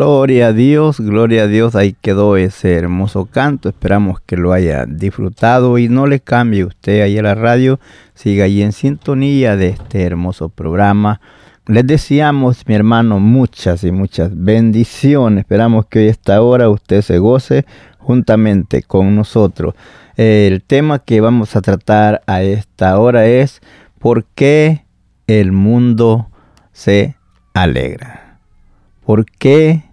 Gloria a Dios, gloria a Dios, ahí quedó ese hermoso canto, esperamos que lo haya disfrutado y no le cambie usted ahí a la radio, siga ahí en sintonía de este hermoso programa. Les deseamos, mi hermano, muchas y muchas bendiciones, esperamos que hoy a esta hora usted se goce juntamente con nosotros. El tema que vamos a tratar a esta hora es ¿por qué el mundo se alegra? ¿Por qué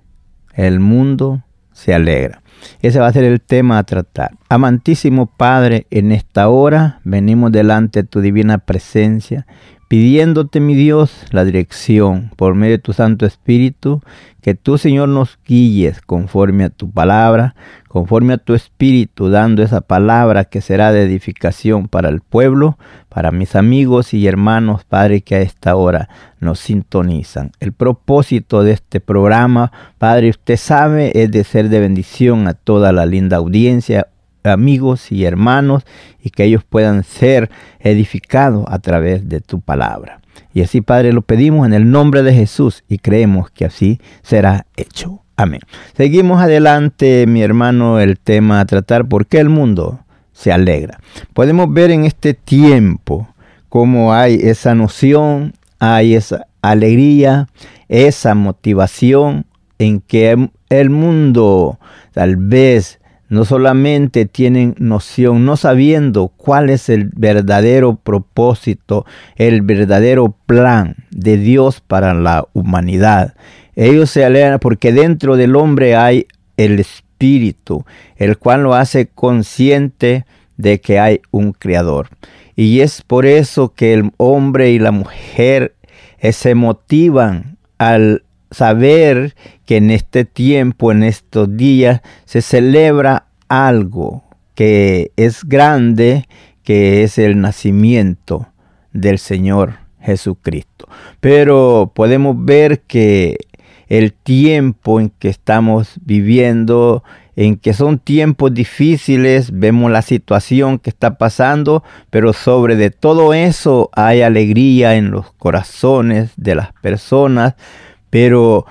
el mundo se alegra? Ese va a ser el tema a tratar. Amantísimo Padre, en esta hora venimos delante de tu divina presencia, pidiéndote, mi Dios, la dirección por medio de tu Santo Espíritu, que tú, Señor, nos guíes conforme a tu palabra, conforme a tu Espíritu, dando esa palabra que será de edificación para el pueblo, para mis amigos y hermanos, Padre, que a esta hora nos sintonizan. El propósito de este programa, Padre, usted sabe, es de ser de bendición a toda la linda audiencia, amigos y hermanos, y que ellos puedan ser edificados a través de tu palabra. Y así, Padre, lo pedimos en el nombre de Jesús y creemos que así será hecho. Amén. Seguimos adelante, mi hermano, el tema a tratar, ¿por qué el mundo se alegra? Podemos ver en este tiempo cómo hay esa noción, hay esa alegría, esa motivación en que el mundo tal vez no solamente tienen noción, no sabiendo cuál es el verdadero propósito, el verdadero plan de Dios para la humanidad. Ellos se alegran porque dentro del hombre hay el espíritu, el cual lo hace consciente de que hay un creador. Y es por eso que el hombre y la mujer eh, se motivan al saber que en este tiempo, en estos días, se celebra algo que es grande, que es el nacimiento del Señor Jesucristo. Pero podemos ver que el tiempo en que estamos viviendo, en que son tiempos difíciles, vemos la situación que está pasando, pero sobre de todo eso hay alegría en los corazones de las personas, pero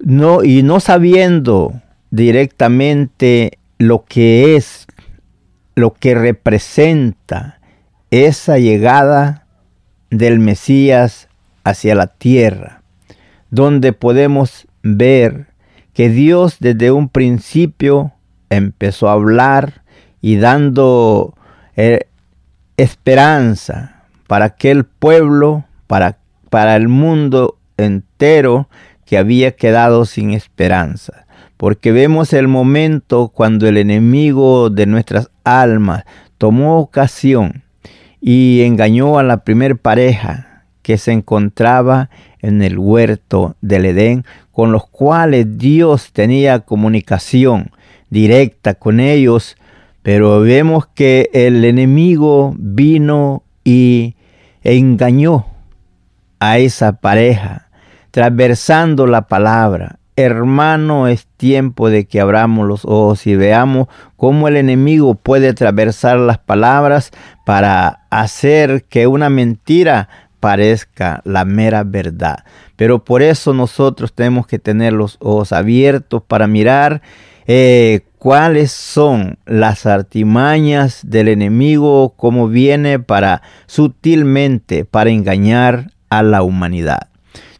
no y no sabiendo directamente lo que es, lo que representa esa llegada del Mesías hacia la tierra, donde podemos ver que Dios desde un principio empezó a hablar y dando eh, esperanza para aquel pueblo, para, para el mundo entero que había quedado sin esperanza. Porque vemos el momento cuando el enemigo de nuestras almas tomó ocasión y engañó a la primer pareja que se encontraba en el huerto del Edén, con los cuales Dios tenía comunicación directa con ellos, pero vemos que el enemigo vino y engañó a esa pareja, transversando la palabra. Hermano, es tiempo de que abramos los ojos y veamos cómo el enemigo puede atravesar las palabras para hacer que una mentira parezca la mera verdad. Pero por eso nosotros tenemos que tener los ojos abiertos para mirar eh, cuáles son las artimañas del enemigo, cómo viene para sutilmente para engañar a la humanidad.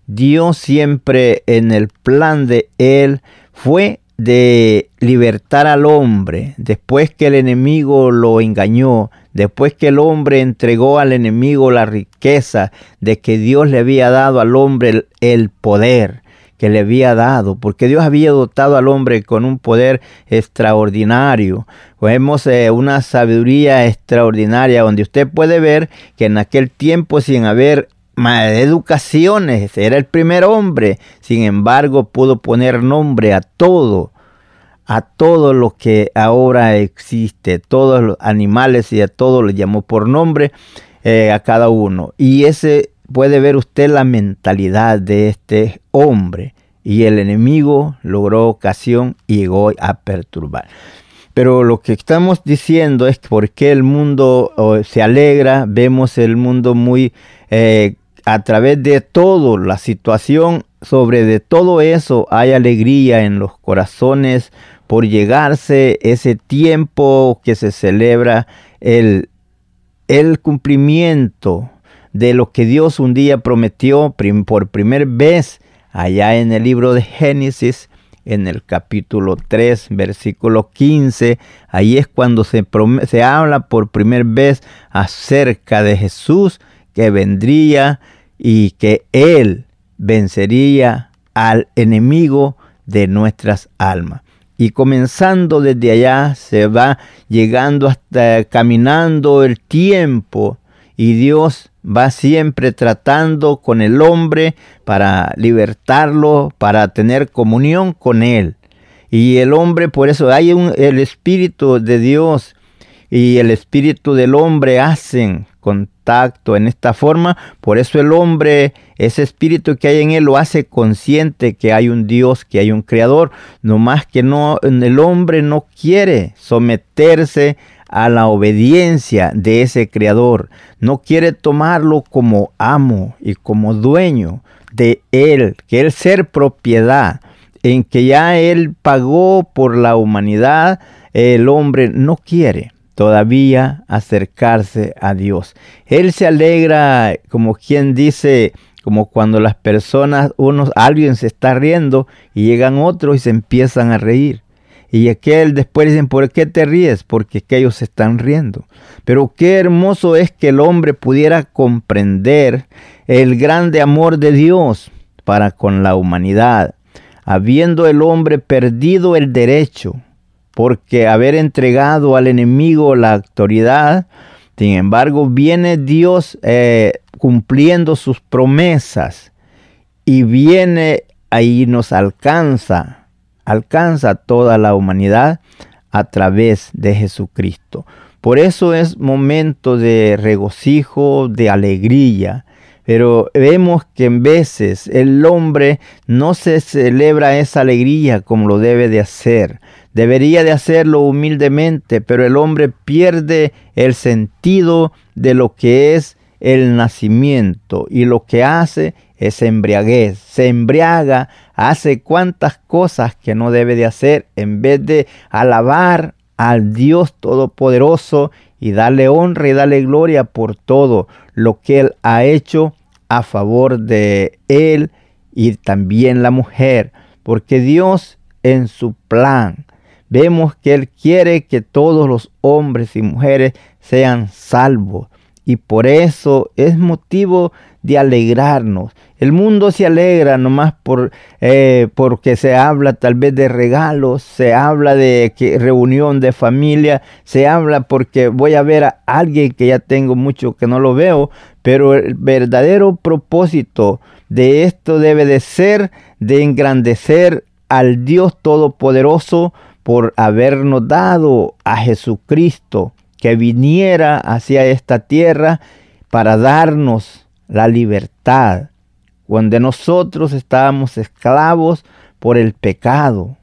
Dios siempre en el plan de Él fue de libertar al hombre después que el enemigo lo engañó, después que el hombre entregó al enemigo la riqueza de que Dios le había dado al hombre el, poder que le había dado, porque Dios había dotado al hombre con un poder extraordinario. Vemos eh, una sabiduría extraordinaria donde usted puede ver que en aquel tiempo sin haber educaciones, era el primer hombre, sin embargo pudo poner nombre a todo a todo lo que ahora existe, todos los animales y a todo le llamó por nombre eh, a cada uno. Y ese puede ver usted la mentalidad de este hombre. Y el enemigo logró ocasión y llegó a perturbar. Pero lo que estamos diciendo es por qué el mundo se alegra, vemos el mundo muy eh, a través de todo, la situación, sobre de todo eso hay alegría en los corazones por llegarse ese tiempo que se celebra el, el cumplimiento de lo que Dios un día prometió por primera vez allá en el libro de Génesis, en el capítulo 3, versículo 15. Ahí es cuando se, se habla por primera vez acerca de Jesús que vendría y que Él vencería al enemigo de nuestras almas y comenzando desde allá se va llegando hasta caminando el tiempo y Dios va siempre tratando con el hombre para libertarlo, para tener comunión con él. Y el hombre, por eso hay un, el Espíritu de Dios y el Espíritu del hombre hacen contacto en esta forma. Por eso el hombre, ese espíritu que hay en él, lo hace consciente que hay un Dios, que hay un creador. No más que no, el hombre no quiere someterse a la obediencia de ese creador. No quiere tomarlo como amo y como dueño de él, que él ser propiedad, en que ya él pagó por la humanidad, el hombre no quiere todavía acercarse a Dios. Él se alegra, como quien dice, como cuando las personas, unos, alguien se está riendo y llegan otros y se empiezan a reír. Y aquel después dicen, ¿por qué te ríes? Porque ellos se están riendo. Pero qué hermoso es que el hombre pudiera comprender el grande amor de Dios para con la humanidad, habiendo el hombre perdido el derecho porque haber entregado al enemigo la autoridad, sin embargo, viene Dios eh, cumpliendo sus promesas y viene ahí nos alcanza, alcanza toda la humanidad a través de Jesucristo. Por eso es momento de regocijo, de alegría. Pero vemos que en veces el hombre no se celebra esa alegría como lo debe de hacer. Debería de hacerlo humildemente, pero el hombre pierde el sentido de lo que es el nacimiento y lo que hace es embriaguez. Se embriaga, hace cuantas cosas que no debe de hacer en vez de alabar al Dios Todopoderoso y dale honra y dale gloria por todo lo que Él ha hecho a favor de Él y también la mujer, porque Dios en su plan vemos que Él quiere que todos los hombres y mujeres sean salvos y por eso es motivo de alegrarnos. El mundo se alegra nomás por, eh, porque se habla tal vez de regalos, se habla de que, reunión de familia, se habla porque voy a ver a alguien que ya tengo mucho que no lo veo, pero el verdadero propósito de esto debe de ser de engrandecer al Dios Todopoderoso por habernos dado a Jesucristo que viniera hacia esta tierra para darnos la libertad, cuando nosotros estábamos esclavos por el pecado.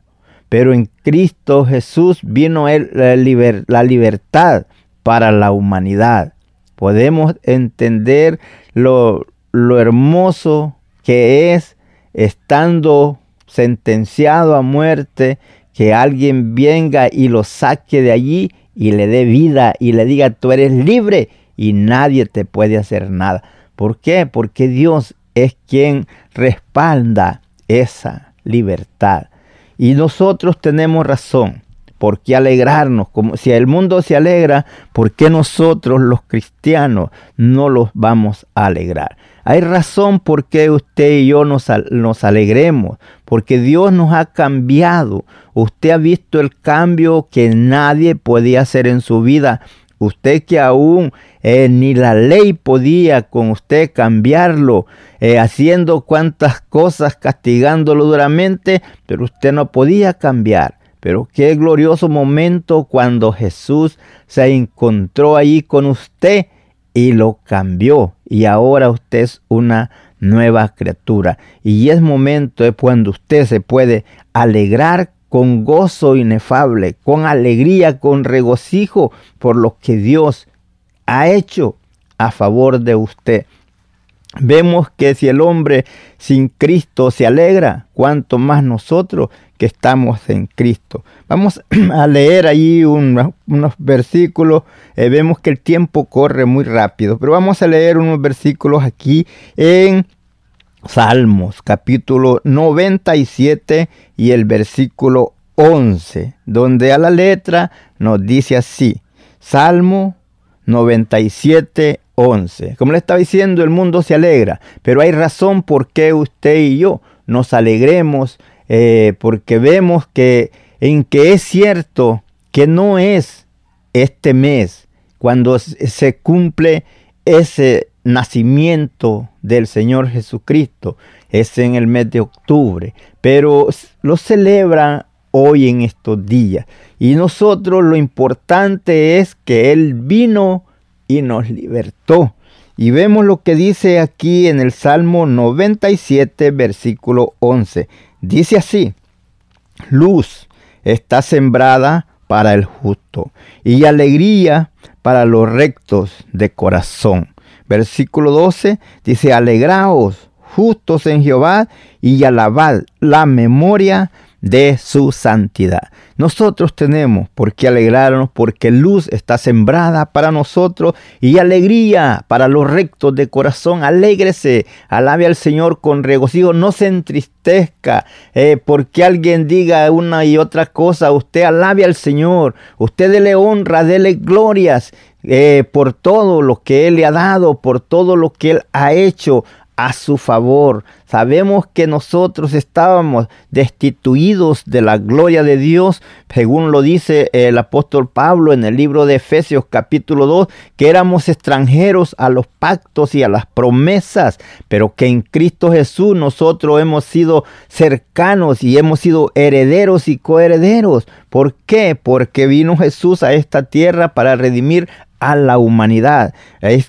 Pero en Cristo Jesús vino la, la libertad para la humanidad. Podemos entender lo, lo hermoso que es estando sentenciado a muerte, que alguien venga y lo saque de allí y le dé vida y le diga, tú eres libre y nadie te puede hacer nada. ¿Por qué? Porque Dios es quien respalda esa libertad. Y nosotros tenemos razón. ¿Por qué alegrarnos? Como si el mundo se alegra, ¿por qué nosotros los cristianos no los vamos a alegrar? Hay razón por qué usted y yo nos, nos alegremos, porque Dios nos ha cambiado. Usted ha visto el cambio que nadie podía hacer en su vida. Usted que aún eh, ni la ley podía con usted cambiarlo, eh, haciendo cuantas cosas, castigándolo duramente, pero usted no podía cambiar. Pero qué glorioso momento cuando Jesús se encontró ahí con usted y lo cambió. Y ahora usted es una nueva criatura. Y es momento de cuando usted se puede alegrar con gozo inefable, con alegría, con regocijo por lo que Dios ha hecho a favor de usted. Vemos que si el hombre sin Cristo se alegra, cuanto más nosotros que estamos en Cristo. Vamos a leer ahí unos versículos. Eh, vemos que el tiempo corre muy rápido, pero vamos a leer unos versículos aquí en Salmos, capítulo 97 y el versículo 11, donde a la letra nos dice así. Salmo 97, 11. Como le estaba diciendo, el mundo se alegra, pero hay razón por qué usted y yo nos alegremos, eh, porque vemos que en que es cierto que no es este mes cuando se cumple ese nacimiento del Señor Jesucristo, es en el mes de octubre, pero lo celebran hoy en estos días. Y nosotros lo importante es que Él vino y nos libertó. Y vemos lo que dice aquí en el Salmo 97, versículo 11. Dice así, luz está sembrada para el justo y alegría para los rectos de corazón. Versículo 12 dice, alegraos justos en Jehová y alabad la memoria de su santidad. Nosotros tenemos por qué alegrarnos porque luz está sembrada para nosotros y alegría para los rectos de corazón. Alégrese, alabe al Señor con regocijo, no se entristezca eh, porque alguien diga una y otra cosa. Usted alabe al Señor, usted dele honra, dele glorias. Eh, por todo lo que Él le ha dado, por todo lo que Él ha hecho a su favor. Sabemos que nosotros estábamos destituidos de la gloria de Dios, según lo dice el apóstol Pablo en el libro de Efesios capítulo 2, que éramos extranjeros a los pactos y a las promesas, pero que en Cristo Jesús nosotros hemos sido cercanos y hemos sido herederos y coherederos. ¿Por qué? Porque vino Jesús a esta tierra para redimir a la humanidad.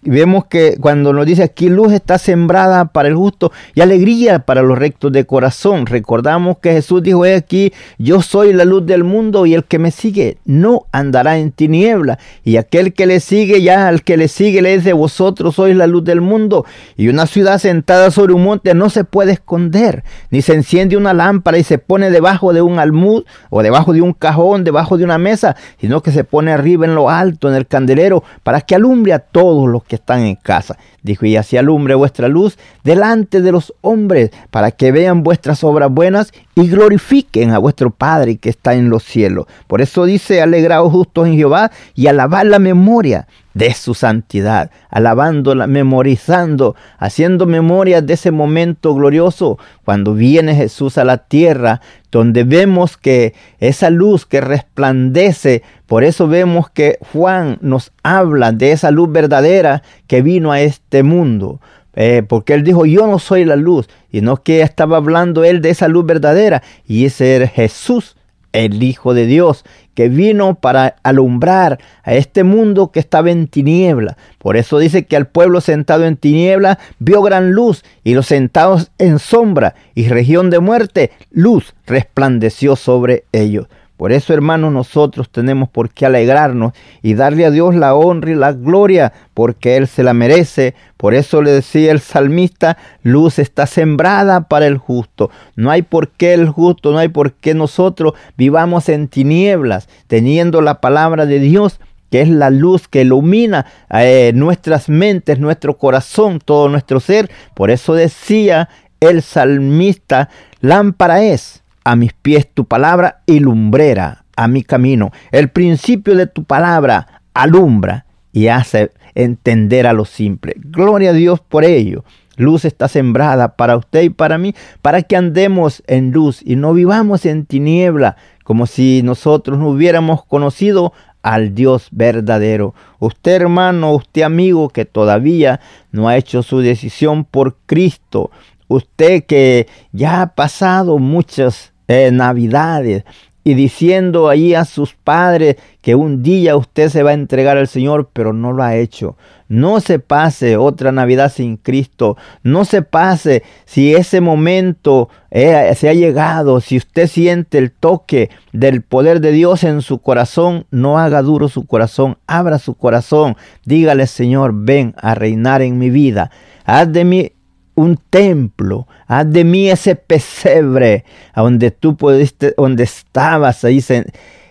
vemos que cuando nos dice aquí luz está sembrada para el justo y alegría para los rectos de corazón. Recordamos que Jesús dijo aquí, yo soy la luz del mundo y el que me sigue no andará en tiniebla. Y aquel que le sigue, ya al que le sigue le dice, vosotros sois la luz del mundo. Y una ciudad sentada sobre un monte no se puede esconder, ni se enciende una lámpara y se pone debajo de un almud o debajo de un cajón, debajo de una mesa, sino que se pone arriba en lo alto, en el candelero para que alumbre a todos los que están en casa. Dijo, y así alumbre vuestra luz delante de los hombres, para que vean vuestras obras buenas y glorifiquen a vuestro Padre que está en los cielos. Por eso dice, alegraos justos en Jehová y alabar la memoria de su santidad, alabándola, memorizando, haciendo memoria de ese momento glorioso cuando viene Jesús a la tierra, donde vemos que esa luz que resplandece, por eso vemos que Juan nos habla de esa luz verdadera que vino a este mundo. Eh, porque él dijo, yo no soy la luz, y no que estaba hablando él de esa luz verdadera, y ese era Jesús el Hijo de Dios, que vino para alumbrar a este mundo que estaba en tiniebla. Por eso dice que al pueblo sentado en tiniebla vio gran luz y los sentados en sombra y región de muerte, luz resplandeció sobre ellos. Por eso, hermanos, nosotros tenemos por qué alegrarnos y darle a Dios la honra y la gloria, porque Él se la merece. Por eso le decía el salmista, luz está sembrada para el justo. No hay por qué el justo, no hay por qué nosotros vivamos en tinieblas, teniendo la palabra de Dios que es la luz que ilumina eh, nuestras mentes, nuestro corazón, todo nuestro ser. Por eso decía el salmista, lámpara es a mis pies tu palabra y lumbrera a mi camino. El principio de tu palabra alumbra y hace entender a lo simple. Gloria a Dios por ello. Luz está sembrada para usted y para mí, para que andemos en luz y no vivamos en tiniebla, como si nosotros no hubiéramos conocido al Dios verdadero. Usted hermano, usted amigo que todavía no ha hecho su decisión por Cristo, usted que ya ha pasado muchas eh, navidades y diciendo ahí a sus padres que un día usted se va a entregar al Señor, pero no lo ha hecho. No se pase otra Navidad sin Cristo. No se pase si ese momento eh, se ha llegado, si usted siente el toque del poder de Dios en su corazón, no haga duro su corazón, abra su corazón, dígale Señor, ven a reinar en mi vida. Haz de mí un templo, haz de mí ese pesebre, a donde tú pudiste, donde estabas ahí,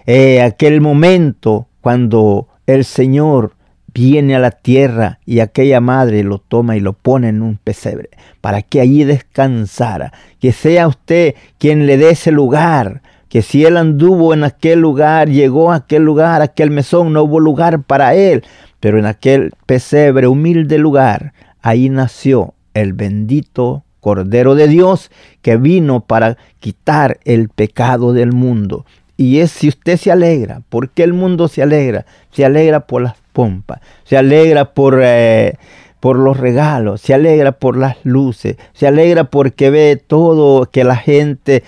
eh, aquel momento cuando el Señor viene a la tierra y aquella madre lo toma y lo pone en un pesebre, para que allí descansara, que sea usted quien le dé ese lugar, que si él anduvo en aquel lugar, llegó a aquel lugar, aquel mesón, no hubo lugar para él, pero en aquel pesebre, humilde lugar, ahí nació el bendito Cordero de Dios que vino para quitar el pecado del mundo. Y es si usted se alegra, ¿por qué el mundo se alegra? Se alegra por las pompas, se alegra por, eh, por los regalos, se alegra por las luces, se alegra porque ve todo que la gente,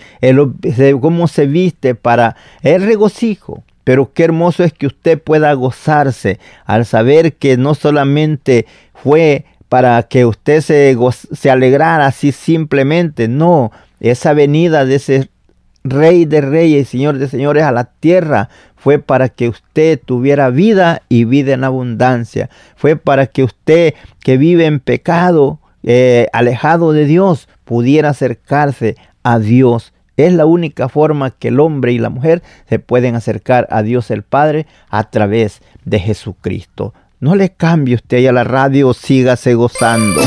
cómo se viste para el regocijo. Pero qué hermoso es que usted pueda gozarse al saber que no solamente fue para que usted se, alegrara así simplemente. No, esa venida de ese Rey de Reyes y Señor de Señores a la tierra fue para que usted tuviera vida y vida en abundancia. Fue para que usted que vive en pecado, eh, alejado de Dios, pudiera acercarse a Dios. Es la única forma que el hombre y la mujer se pueden acercar a Dios el Padre a través de Jesucristo. No le cambie usted a la radio, sígase gozando.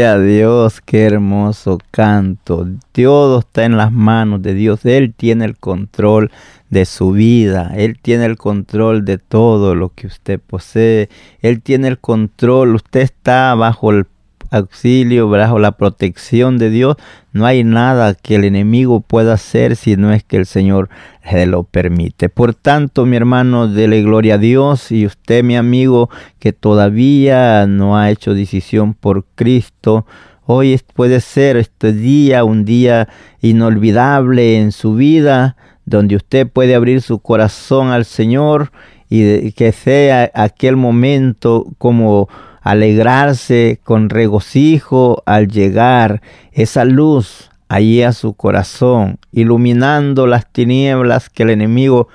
A Dios, qué hermoso canto. Todo está en las manos de Dios. Él tiene el control de su vida. Él tiene el control de todo lo que usted posee. Él tiene el control. Usted está bajo el auxilio, bajo la protección de Dios, no hay nada que el enemigo pueda hacer si no es que el Señor se lo permite. Por tanto, mi hermano, dele gloria a Dios y usted, mi amigo, que todavía no ha hecho decisión por Cristo, hoy puede ser este día un día inolvidable en su vida, donde usted puede abrir su corazón al Señor y que sea aquel momento como alegrarse con regocijo al llegar esa luz allí a su corazón, iluminando las tinieblas que el enemigo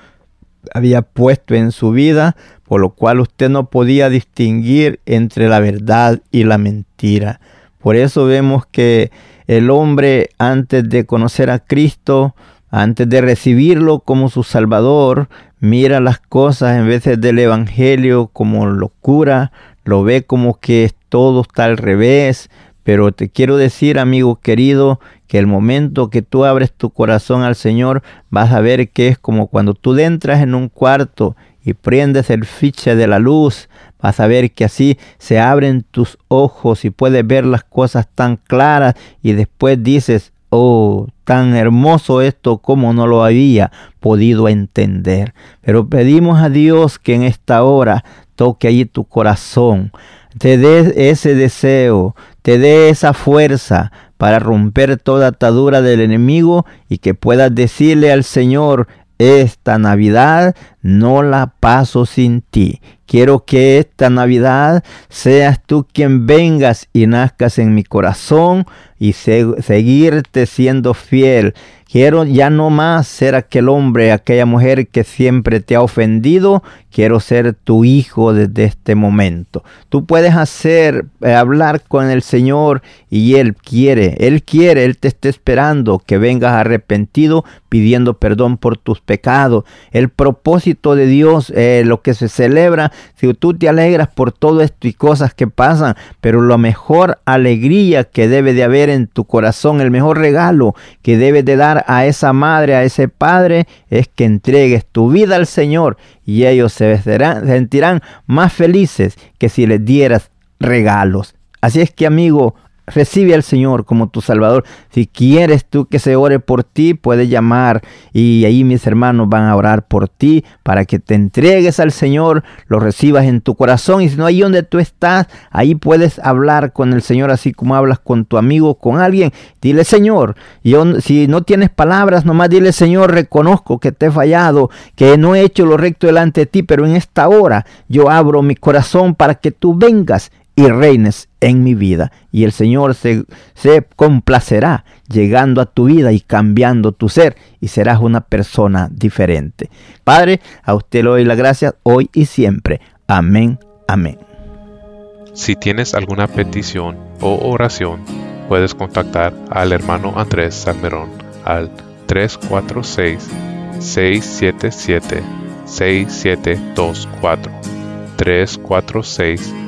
había puesto en su vida, por lo cual usted no podía distinguir entre la verdad y la mentira. Por eso vemos que el hombre antes de conocer a Cristo, antes de recibirlo como su Salvador, mira las cosas en vez del Evangelio como locura, lo ve como que todo está al revés, pero te quiero decir, amigo querido, que el momento que tú abres tu corazón al Señor, vas a ver que es como cuando tú entras en un cuarto y prendes el fiche de la luz, vas a ver que así se abren tus ojos y puedes ver las cosas tan claras y después dices, oh, tan hermoso esto como no lo había podido entender. Pero pedimos a Dios que en esta hora toque allí tu corazón, te dé ese deseo, te dé esa fuerza para romper toda atadura del enemigo y que puedas decirle al Señor, esta Navidad no la paso sin ti. Quiero que esta Navidad seas tú quien vengas y nazcas en mi corazón y seguirte siendo fiel Quiero ya no más ser aquel hombre, aquella mujer que siempre te ha ofendido. Quiero ser tu hijo desde este momento. Tú puedes hacer, eh, hablar con el Señor y Él quiere, Él quiere, Él te está esperando que vengas arrepentido pidiendo perdón por tus pecados. El propósito de Dios, eh, lo que se celebra, si tú te alegras por todo esto y cosas que pasan, pero la mejor alegría que debe de haber en tu corazón, el mejor regalo que debe de dar a esa madre, a ese padre, es que entregues tu vida al Señor y ellos se sentirán más felices que si les dieras regalos. Así es que amigo, Recibe al Señor como tu Salvador. Si quieres tú que se ore por ti, puedes llamar y ahí mis hermanos van a orar por ti para que te entregues al Señor, lo recibas en tu corazón y si no ahí donde tú estás, ahí puedes hablar con el Señor así como hablas con tu amigo, con alguien. Dile Señor, yo, si no tienes palabras, nomás dile Señor, reconozco que te he fallado, que no he hecho lo recto delante de ti, pero en esta hora yo abro mi corazón para que tú vengas y reines en mi vida. Y el Señor se, se, complacerá llegando a tu vida y cambiando tu ser y serás una persona diferente. Padre, a usted le doy la gracia hoy y siempre. Amén, amén. Si tienes alguna petición o oración, puedes contactar al hermano Andrés Salmerón al 346-677-6724.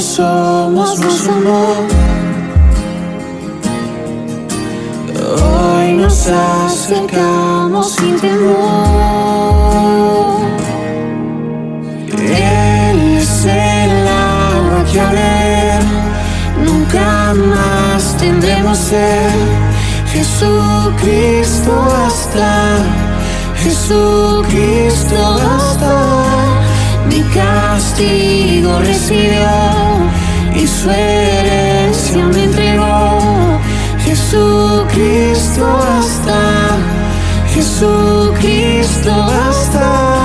Somos, nos amó. Hoy nos acercamos sin temor. Él es el agua que nunca más tendremos ser. Jesucristo hasta, Jesucristo hasta castigo recibió y su herencia me entregó. Jesucristo hasta, Jesucristo hasta.